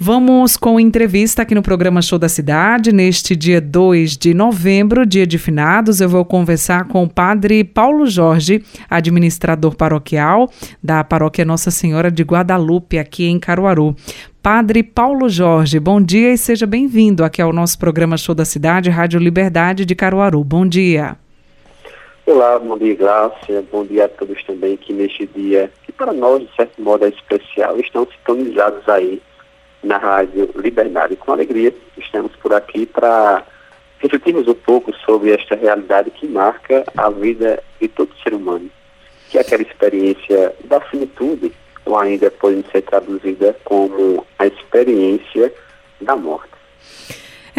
Vamos com entrevista aqui no programa Show da Cidade. Neste dia 2 de novembro, dia de finados, eu vou conversar com o padre Paulo Jorge, administrador paroquial da paróquia Nossa Senhora de Guadalupe, aqui em Caruaru. Padre Paulo Jorge, bom dia e seja bem-vindo aqui ao nosso programa Show da Cidade, Rádio Liberdade de Caruaru. Bom dia. Olá, bom dia, Glácia. Bom dia a todos também que neste dia, que para nós, de certo modo, é especial, estão sintonizados aí na Rádio Liberdade. Com alegria, estamos por aqui para refletirmos um pouco sobre esta realidade que marca a vida de todo ser humano, que é aquela experiência da finitude, ou ainda pode ser traduzida como a experiência da morte.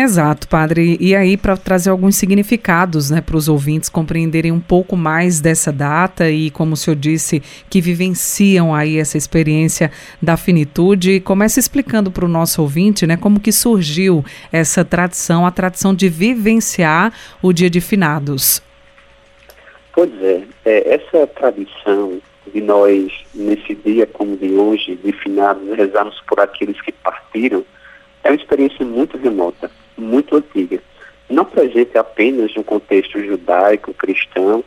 Exato, padre. E aí, para trazer alguns significados né, para os ouvintes compreenderem um pouco mais dessa data e, como o senhor disse, que vivenciam aí essa experiência da finitude, comece explicando para o nosso ouvinte né, como que surgiu essa tradição, a tradição de vivenciar o dia de finados. Pois é, é essa tradição de nós, nesse dia como de hoje, de finados, rezarmos por aqueles que partiram, é uma experiência muito remota muito antiga. Não presente apenas no contexto judaico, cristão,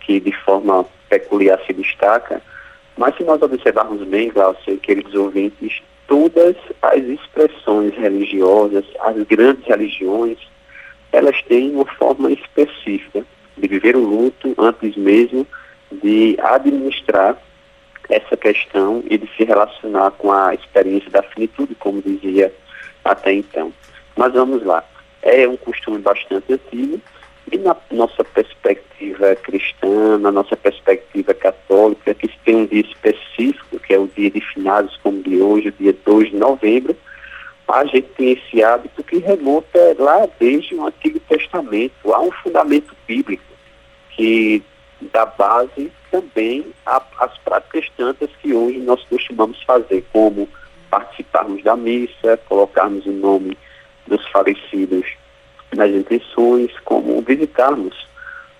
que de forma peculiar se destaca, mas se nós observarmos bem, Glaucia, queridos ouvintes, todas as expressões religiosas, as grandes religiões, elas têm uma forma específica de viver o luto antes mesmo de administrar essa questão e de se relacionar com a experiência da finitude, como dizia até então. Mas vamos lá. É um costume bastante antigo e na nossa perspectiva cristã, na nossa perspectiva católica, que tem um dia específico, que é o dia de finados, como de hoje, o dia 2 de novembro, a gente tem esse hábito que remonta lá desde o Antigo Testamento. Há um fundamento bíblico que dá base também às práticas tantas que hoje nós costumamos fazer, como participarmos da missa, colocarmos o nome dos falecidos nas intenções, como visitarmos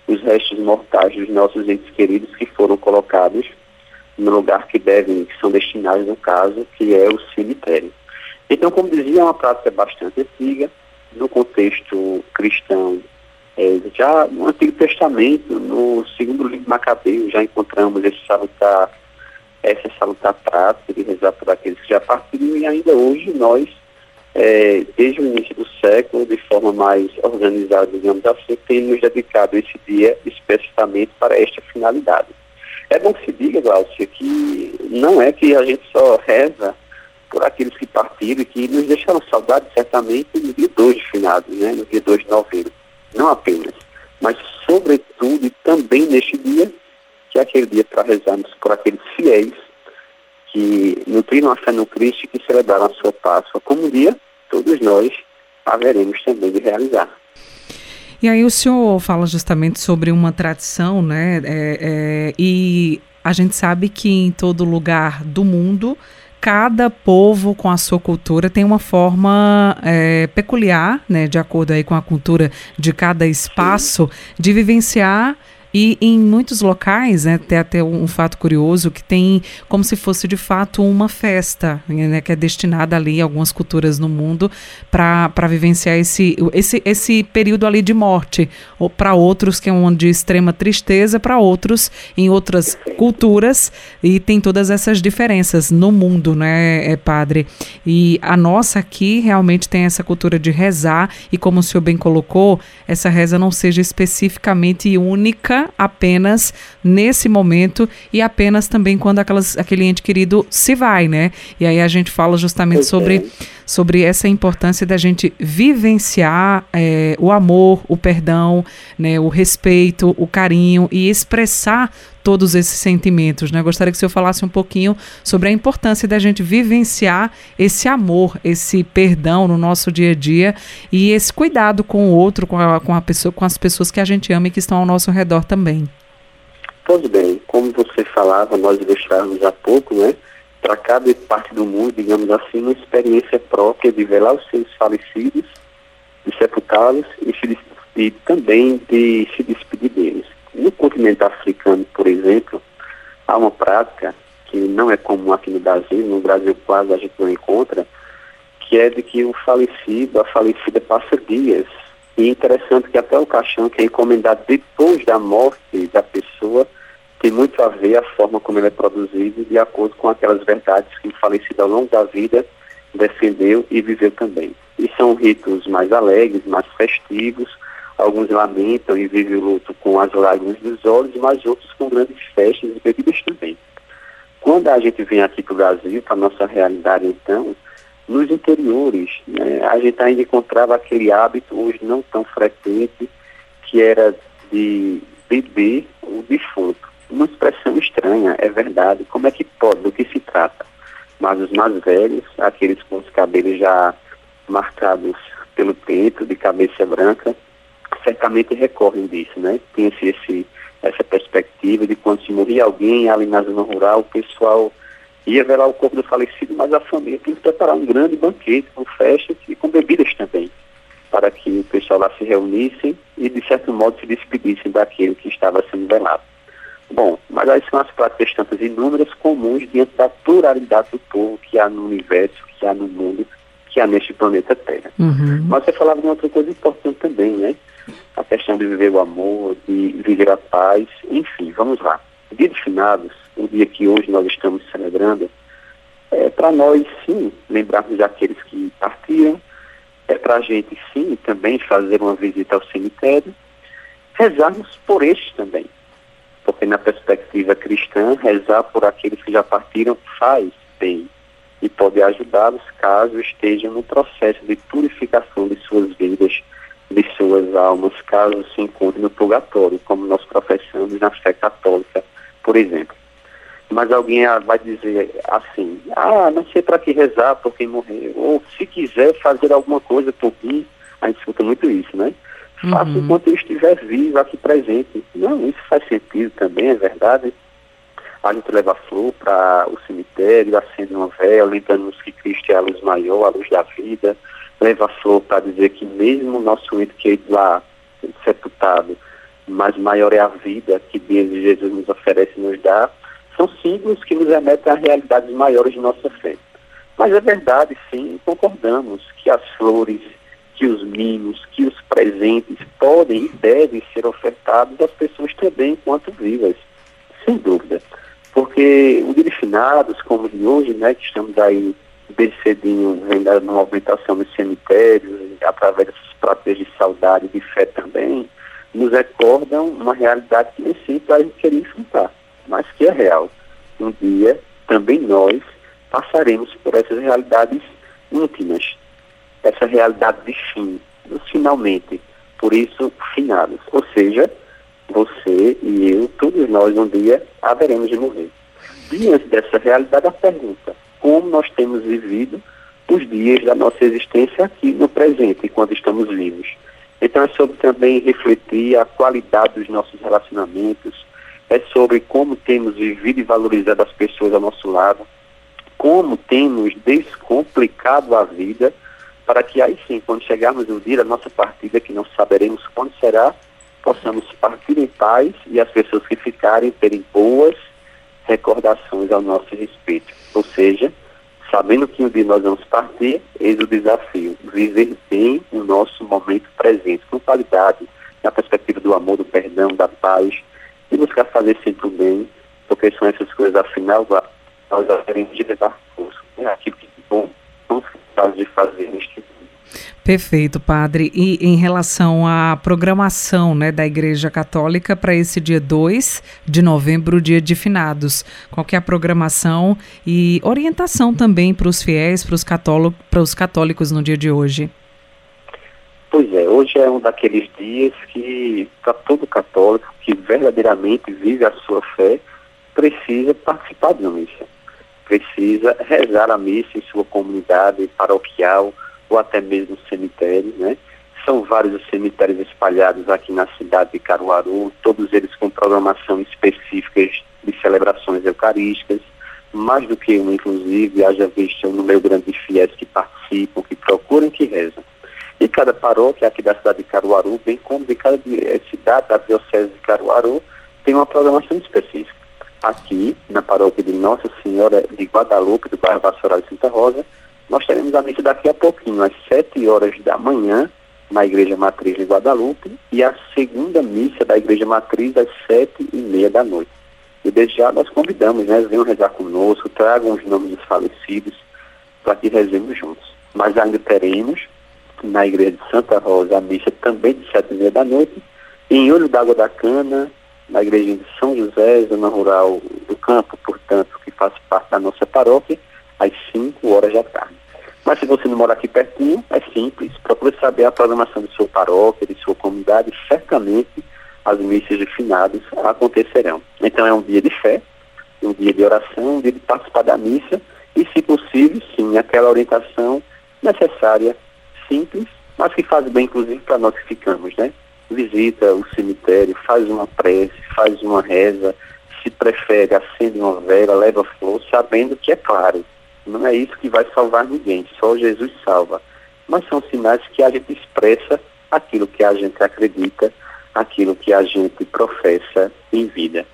os restos mortais dos nossos entes queridos que foram colocados no lugar que devem, que são destinados no caso, que é o cemitério. Então, como dizia, é uma prática bastante antiga, no contexto cristão, é, já no Antigo Testamento, no segundo livro Macabeu, já encontramos esse salutar, essa salutar prática de rezar por aqueles que já partiram, e ainda hoje nós é, desde o início do século, de forma mais organizada, digamos assim, tem nos dedicado esse dia especificamente para esta finalidade. É bom que se diga, Glaucia, que não é que a gente só reza por aqueles que partiram e que nos deixaram saudade, certamente, no dia 2 de finados, né, no dia 2 de novembro. Não apenas, mas, sobretudo, e também neste dia, que é aquele dia para rezarmos por aqueles fiéis que nutriram a fé no Cristo e que celebraram a sua Páscoa. Como um dia, todos nós haveremos também de realizar. E aí o senhor fala justamente sobre uma tradição, né? É, é, e a gente sabe que em todo lugar do mundo, cada povo com a sua cultura tem uma forma é, peculiar, né? De acordo aí com a cultura de cada espaço, Sim. de vivenciar e em muitos locais, né, tem até um fato curioso que tem como se fosse de fato uma festa, né, que é destinada ali a algumas culturas no mundo para vivenciar esse, esse, esse período ali de morte. Ou para outros que é um de extrema tristeza, para outros em outras culturas e tem todas essas diferenças no mundo, né, é, padre? E a nossa aqui realmente tem essa cultura de rezar e como o senhor bem colocou, essa reza não seja especificamente única apenas nesse momento e apenas também quando aquelas, aquele ente querido se vai, né? E aí a gente fala justamente sobre, sobre essa importância da gente vivenciar é, o amor, o perdão, né, o respeito, o carinho e expressar todos esses sentimentos. Né? Gostaria que o senhor falasse um pouquinho sobre a importância da gente vivenciar esse amor, esse perdão no nosso dia a dia e esse cuidado com o outro, com, a, com, a pessoa, com as pessoas que a gente ama e que estão ao nosso redor também. Pois bem, como você falava, nós ilustramos há pouco, né? Para cada parte do mundo, digamos assim, uma experiência própria de velar os seus falecidos, de sepultá-los e, e também de se despedir deles. No continente africano, por exemplo, há uma prática que não é comum aqui no Brasil, no Brasil quase a gente não encontra, que é de que o falecido, a falecida passa dias. E é interessante que até o caixão que é encomendado depois da morte da pessoa tem muito a ver a forma como ele é produzido de acordo com aquelas verdades que o falecido ao longo da vida defendeu e viveu também. E são ritos mais alegres, mais festivos, Alguns lamentam e vivem o luto com as lágrimas dos olhos, mas outros com grandes festas e bebidas também. Quando a gente vem aqui para o Brasil, para a nossa realidade então, nos interiores, né, a gente ainda encontrava aquele hábito, hoje não tão frequente, que era de beber o defunto. Uma expressão estranha, é verdade. Como é que pode? Do que se trata? Mas os mais velhos, aqueles com os cabelos já marcados pelo tempo, de cabeça branca, certamente recorrem disso, né? Tem esse, essa perspectiva de quando se morria alguém ali na zona rural, o pessoal ia velar o corpo do falecido, mas a família tem que preparar um grande banquete com festas e com bebidas também, para que o pessoal lá se reunisse e, de certo modo, se despedissem daquele que estava sendo velado. Bom, mas aí são as práticas tantas inúmeras comuns diante da pluralidade do povo que há no universo, que há no mundo, que há neste planeta Terra. Uhum. Mas você falava de uma outra coisa importante também, né? a questão de viver o amor, de viver a paz, enfim, vamos lá. O dia de finados, o dia que hoje nós estamos celebrando, é para nós, sim, lembrarmos daqueles que partiram, é para a gente, sim, também fazer uma visita ao cemitério, rezarmos por estes também. Porque na perspectiva cristã, rezar por aqueles que já partiram faz bem e pode ajudá-los caso estejam no processo de purificação de suas vidas de suas almas, caso se encontre no purgatório, como nós professamos na fé católica, por exemplo. Mas alguém vai dizer assim, ah, não sei para que rezar por quem morreu, ou se quiser fazer alguma coisa por mim, a gente escuta muito isso, né? Faça uhum. enquanto eu estiver vivo aqui presente. Não, isso faz sentido também, é verdade. A gente leva flor para o cemitério, acende uma vela, lembrando-nos que Cristo é a luz maior, a luz da vida, leva flor para dizer que mesmo o nosso ente querido lá sepultado, mas maior é a vida que Deus e Jesus nos oferece e nos dá, são símbolos que nos remetem a realidades maiores de nossa fé. Mas é verdade, sim, concordamos que as flores, que os mimos, que os presentes podem e devem ser ofertados às pessoas também enquanto vivas, sem dúvida. Porque o de finados, como de hoje, né, que estamos aí desde cedinho vem dando uma movimentação nos cemitérios, através dessas práticas de saudade e de fé também, nos recordam uma realidade que nem sempre a gente queria enfrentar, mas que é real. Um dia, também nós passaremos por essas realidades íntimas, essa realidade de fim, finalmente, por isso, finados. Ou seja, você e eu, todos nós, um dia, haveremos de morrer. Diante dessa realidade, a pergunta, como nós temos vivido os dias da nossa existência aqui no presente, enquanto estamos vivos. Então é sobre também refletir a qualidade dos nossos relacionamentos, é sobre como temos vivido e valorizado as pessoas ao nosso lado, como temos descomplicado a vida, para que aí sim, quando chegarmos no dia da nossa partida, que não saberemos quando será, possamos partir em paz e as pessoas que ficarem terem boas recordações ao nosso respeito. Ou seja, sabendo que um dia nós vamos partir, eis o desafio, viver bem o nosso momento presente, com qualidade, na perspectiva do amor, do perdão, da paz, e buscar fazer sempre o bem, porque são essas coisas, afinal, nós de Perfeito, padre. E em relação à programação né, da Igreja Católica para esse dia 2 de novembro, dia de finados, qual que é a programação e orientação também para os fiéis, para os católicos, católicos no dia de hoje? Pois é, hoje é um daqueles dias que para todo católico que verdadeiramente vive a sua fé precisa participar de uma missa, precisa rezar a missa em sua comunidade paroquial, ou até mesmo cemitérios, né? São vários os cemitérios espalhados aqui na cidade de Caruaru, todos eles com programação específicas de celebrações eucarísticas, mais do que um, inclusive, haja visto um número grande de fiéis que participam, que procuram, que rezam. E cada paróquia aqui da cidade de Caruaru, bem como de cada eh, cidade da Diocese de Caruaru, tem uma programação específica. Aqui, na paróquia de Nossa Senhora de Guadalupe, do bairro Vassoural de Santa Rosa, nós teremos a missa daqui a pouquinho, às 7 horas da manhã, na Igreja Matriz de Guadalupe, e a segunda missa da Igreja Matriz às 7 e meia da noite. E desde já nós convidamos, né? Venham rezar conosco, tragam os nomes dos falecidos para que rezemos juntos. Mas ainda teremos na Igreja de Santa Rosa a missa também de 7 e meia da noite, em Olho d'Água da Cana, na Igreja de São José, zona rural do campo, portanto, que faz parte da nossa paróquia, às 5 horas da tarde. Mas se você não mora aqui pertinho, é simples. Procure saber a programação de sua paróquia, de sua comunidade. Certamente as missas de finados acontecerão. Então é um dia de fé, um dia de oração, um dia de participar da missa e, se possível, sim, aquela orientação necessária, simples, mas que faz bem, inclusive, para nós que ficamos, né? Visita o cemitério, faz uma prece, faz uma reza, se prefere, acende uma vela, leva flor, sabendo que é claro, não é isso que vai salvar ninguém, só Jesus salva. Mas são sinais que a gente expressa aquilo que a gente acredita, aquilo que a gente professa em vida.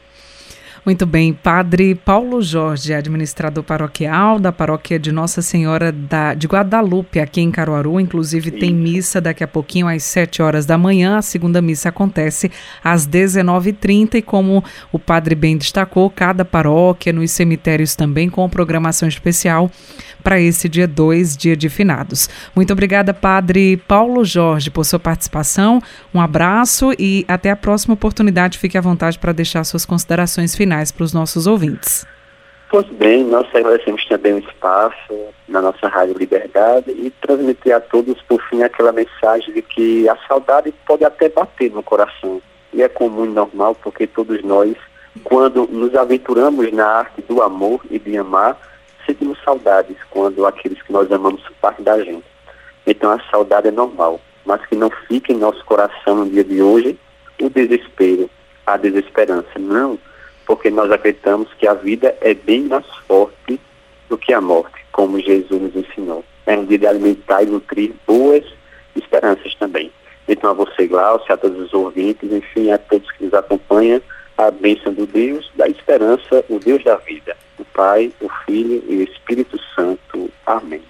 Muito bem, Padre Paulo Jorge, administrador paroquial da paróquia de Nossa Senhora da, de Guadalupe, aqui em Caruaru. Inclusive, Sim. tem missa daqui a pouquinho, às 7 horas da manhã. A segunda missa acontece às 19h30. E como o Padre bem destacou, cada paróquia, nos cemitérios também, com programação especial para esse dia 2, dia de finados. Muito obrigada, Padre Paulo Jorge, por sua participação. Um abraço e até a próxima oportunidade. Fique à vontade para deixar suas considerações finais para os nossos ouvintes. Pois bem, nós agradecemos também o espaço na nossa Rádio Liberdade e transmitir a todos, por fim, aquela mensagem de que a saudade pode até bater no coração. E é comum e normal, porque todos nós, quando nos aventuramos na arte do amor e de amar, saudades quando aqueles que nós amamos parte da gente. Então a saudade é normal, mas que não fique em nosso coração no dia de hoje o desespero, a desesperança. Não, porque nós acreditamos que a vida é bem mais forte do que a morte, como Jesus nos ensinou. É um dia de alimentar e nutrir boas esperanças também. Então a você, Glaucio, a todos os ouvintes, enfim, a todos que nos acompanham, a bênção do Deus, da esperança, o Deus da vida, Pai, o Filho e o Espírito Santo. Amém.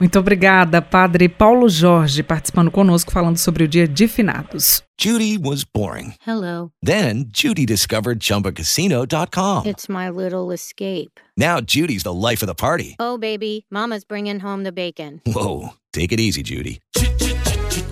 Muito obrigada, Padre Paulo Jorge, participando conosco, falando sobre o dia de finados. Judy was boring. Hello. Then Judy discovered chumbacasino.com. It's my little escape. Now Judy's the life of the party. Oh, baby, Mama's bringing home the bacon. Whoa, take it easy, Judy.